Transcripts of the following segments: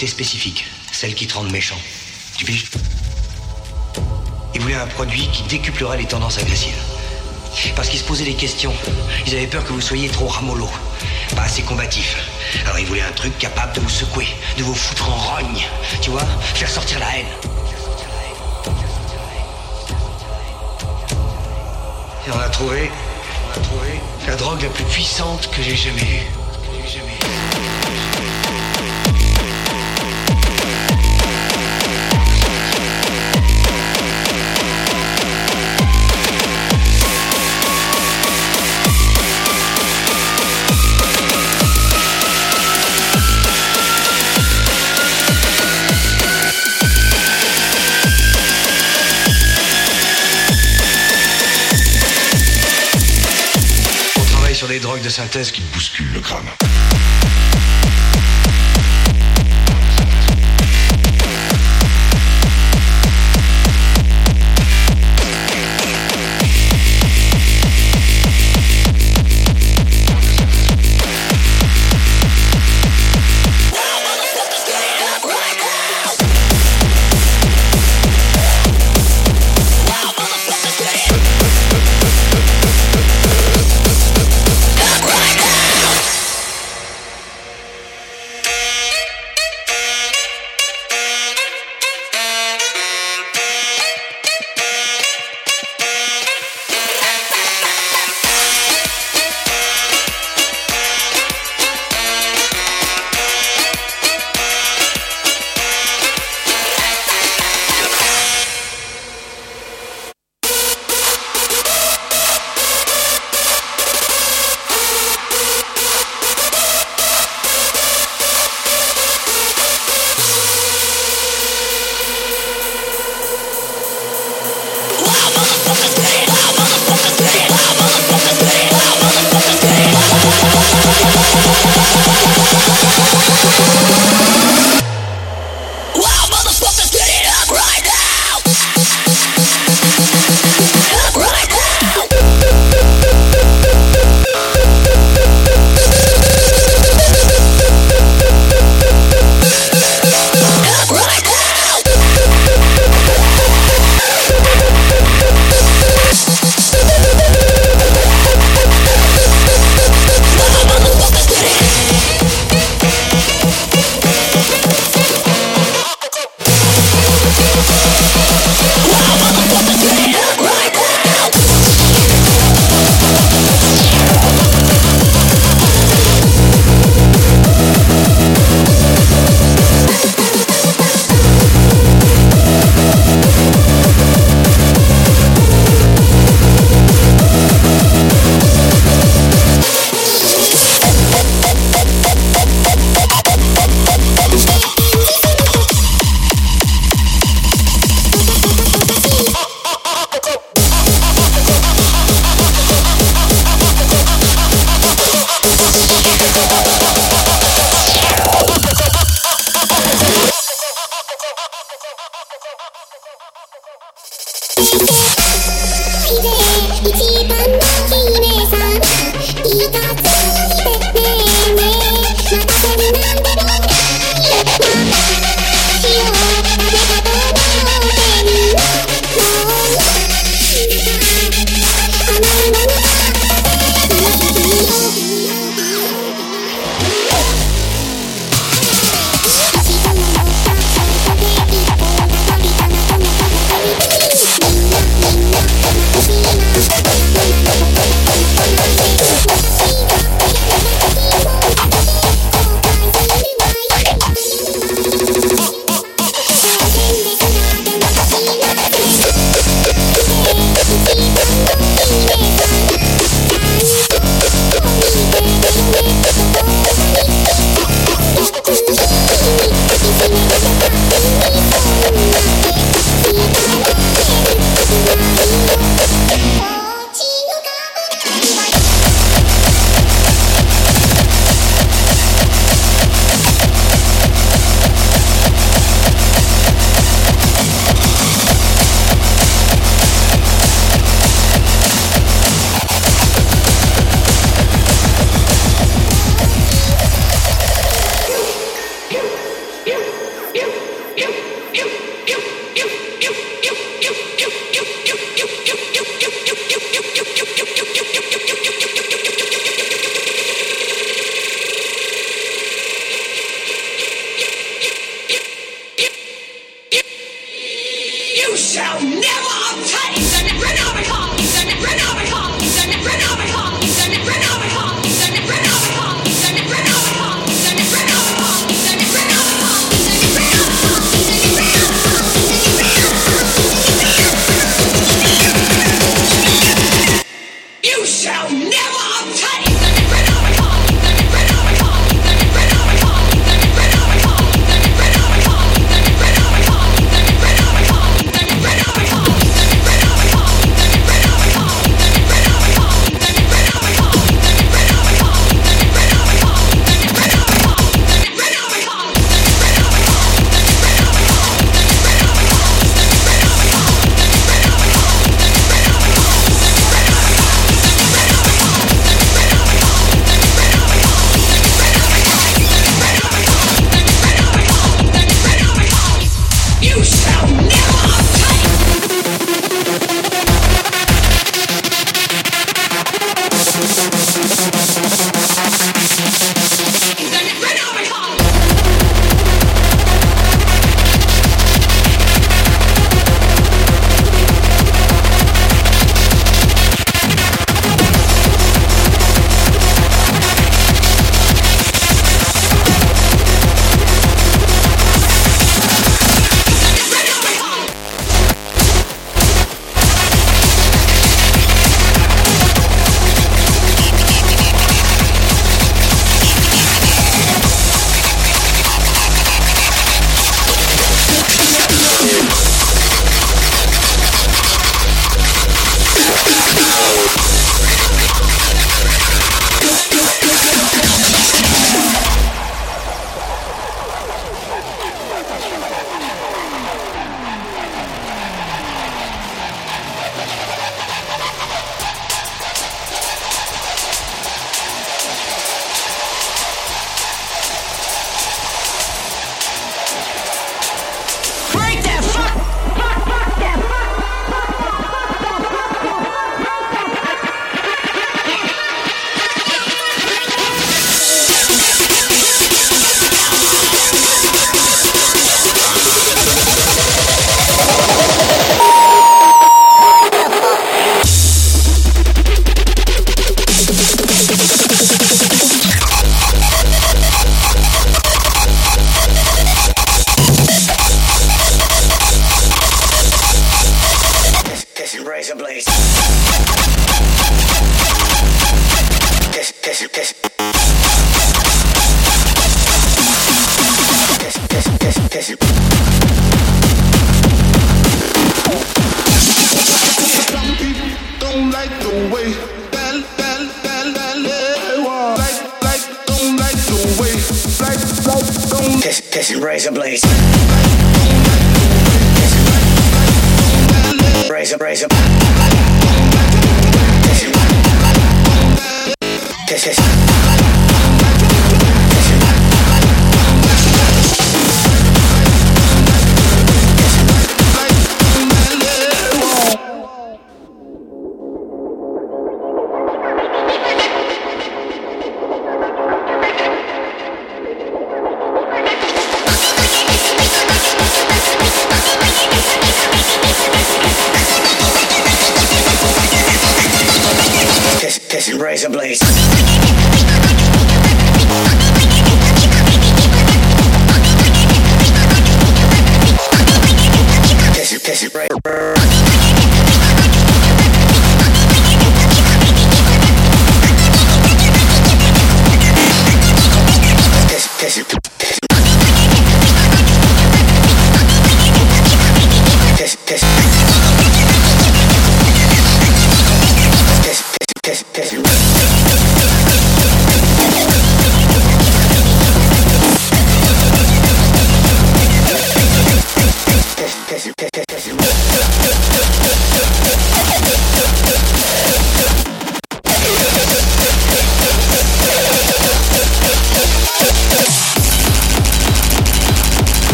propriétés spécifiques, celles qui te rendent méchant. Ils voulaient un produit qui décuplerait les tendances agressives. Parce qu'ils se posaient des questions. Ils avaient peur que vous soyez trop ramollo, pas assez combatif. Alors ils voulaient un truc capable de vous secouer, de vous foutre en rogne. Tu vois? Faire sortir la haine. Et on a trouvé, on a trouvé la drogue la plus puissante que j'ai jamais eue. De synthèse qui bouscule le crâne.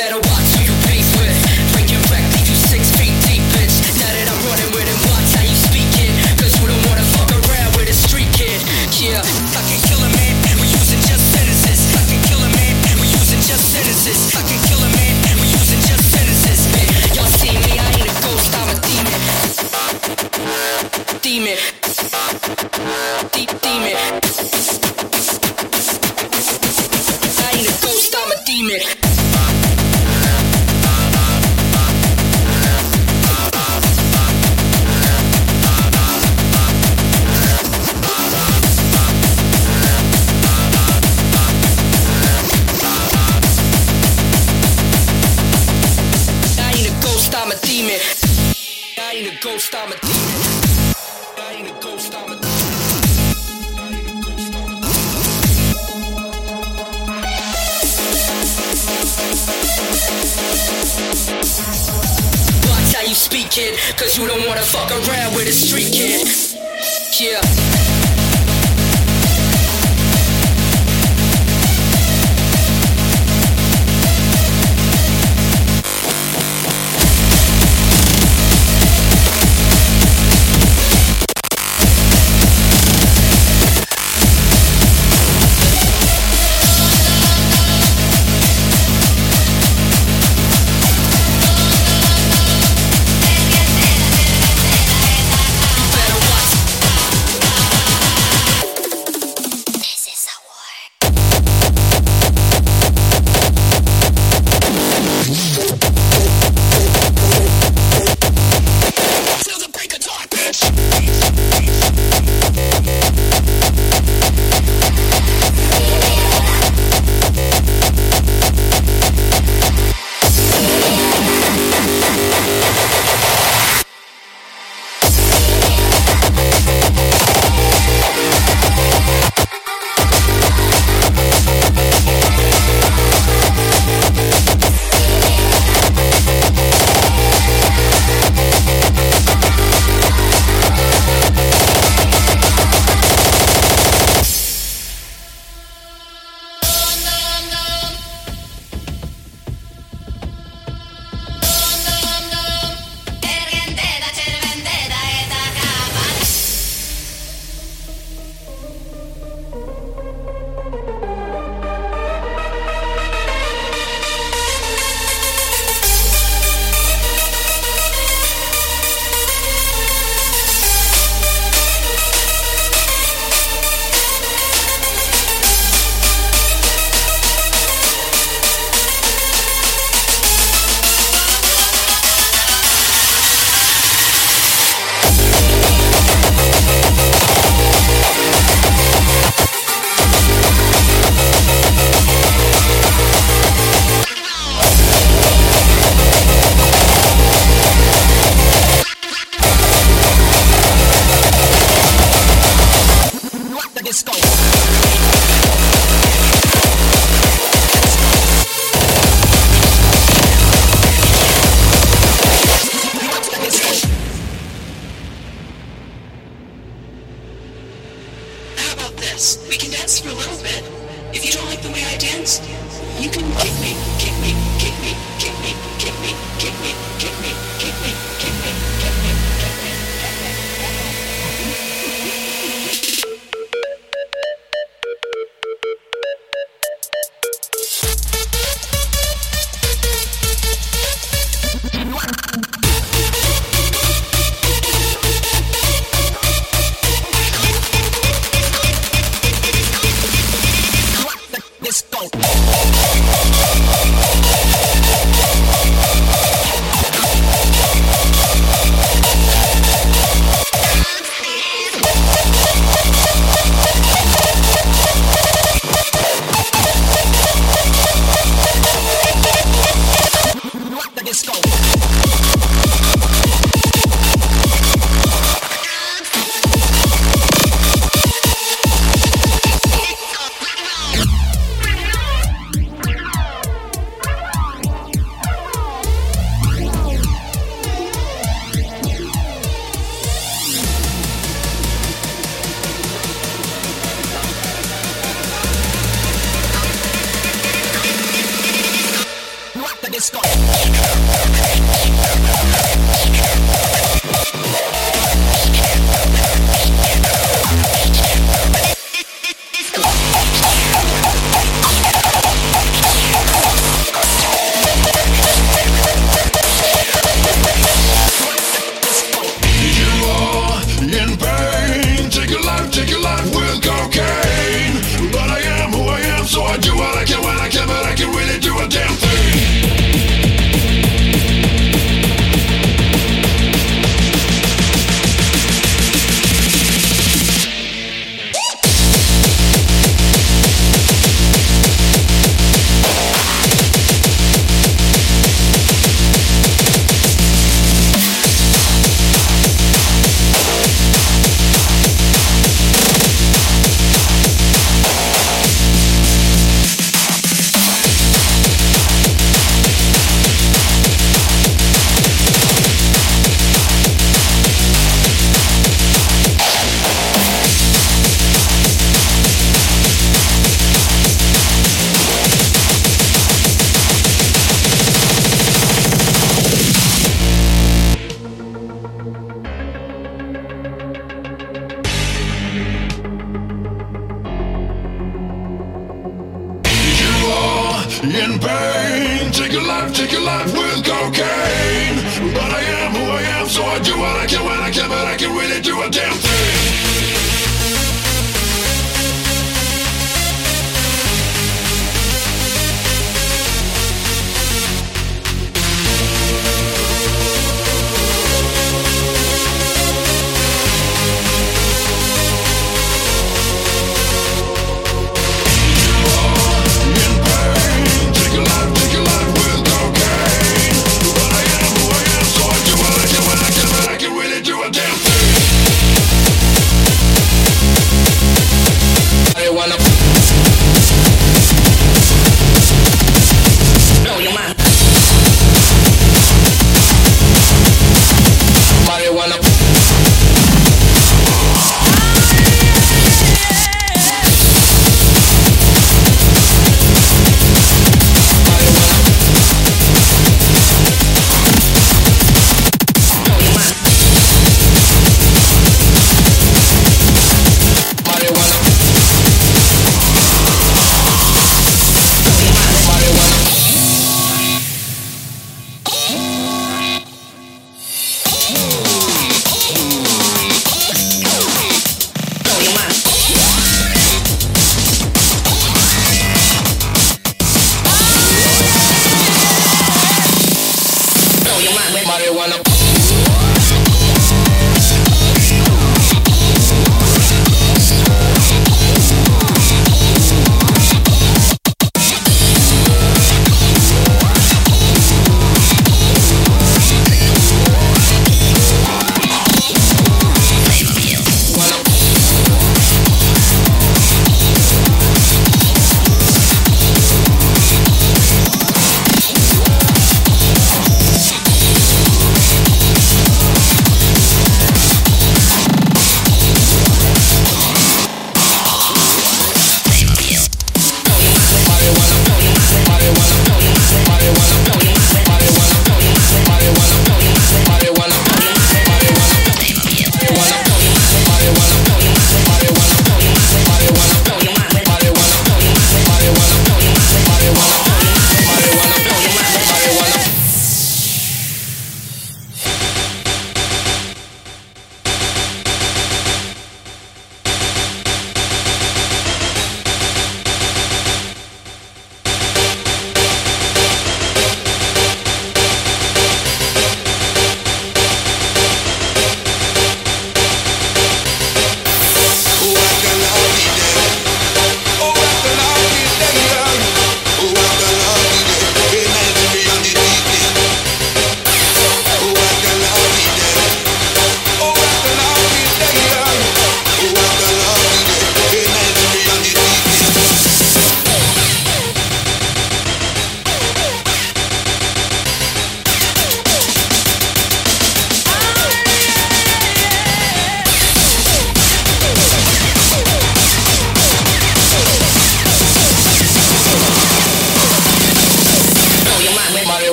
Better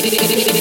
Thank you.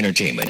Entertainment.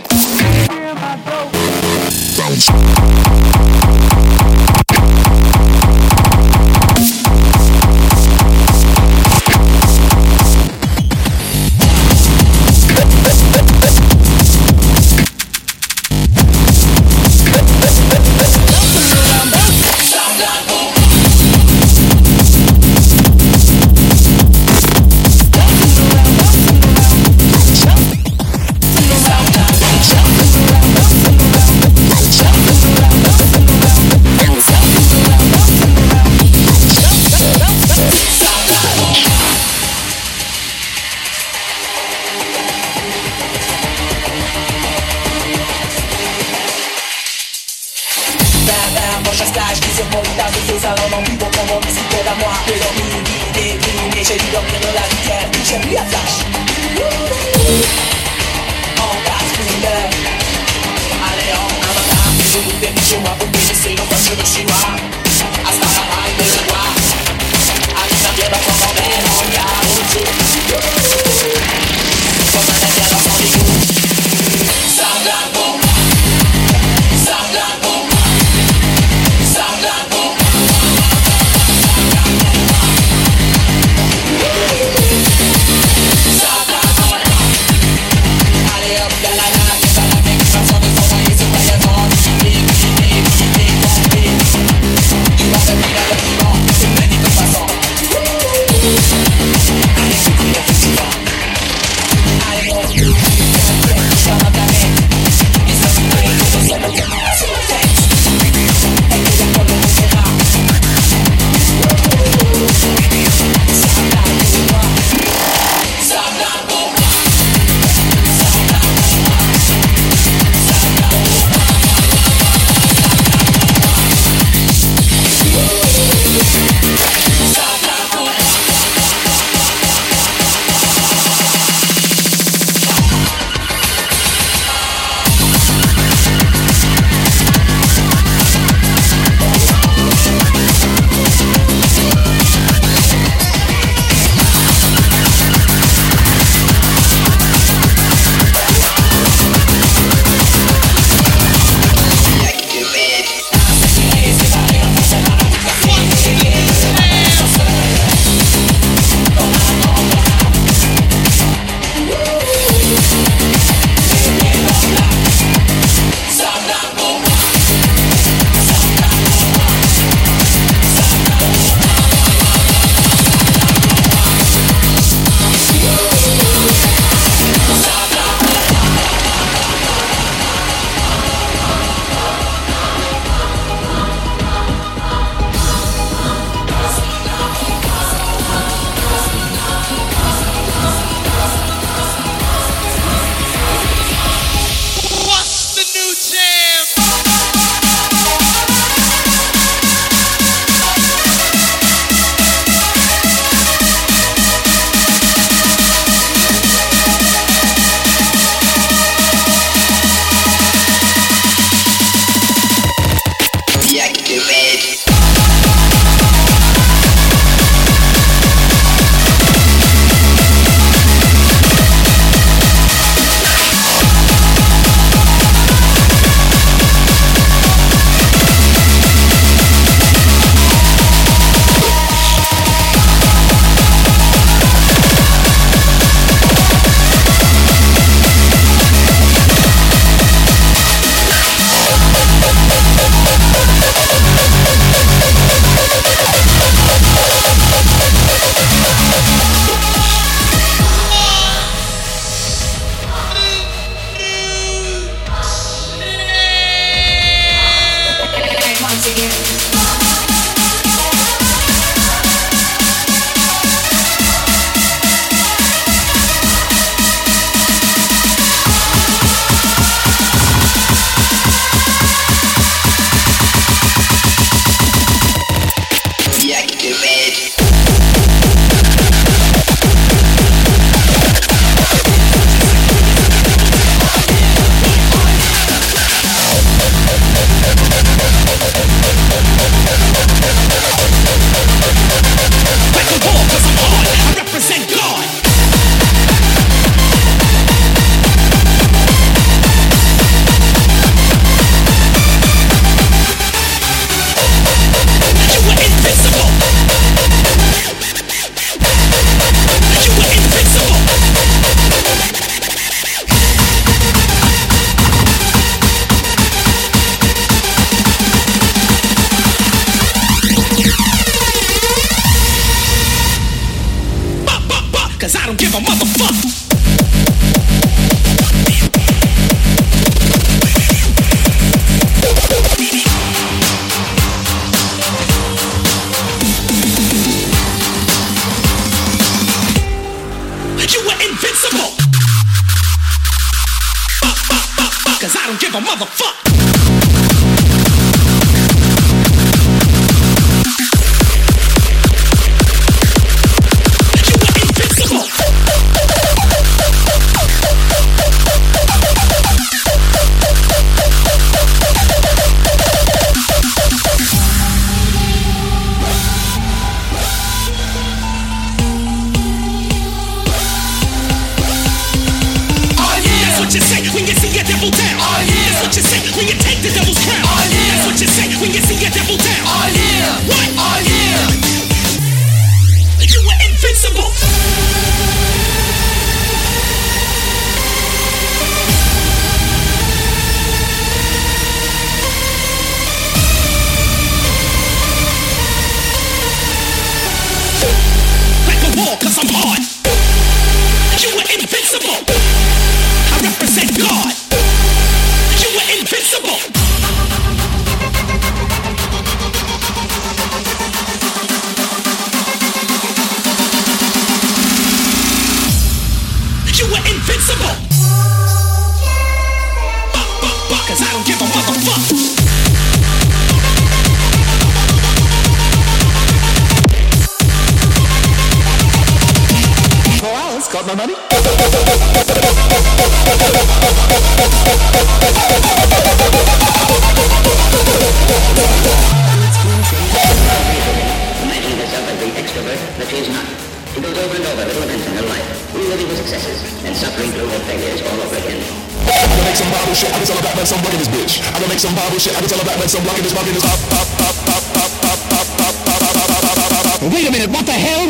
Make some Bible shit, I can tell a black man some bucket this bitch. I can make some Bible shit, I can tell a black man some bucket this bucket this pop pop pop pop pop pop pop pop pop pop pop pop, pop, pop. Wait a minute, what the hell?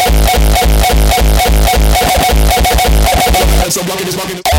And some bucket this bucket this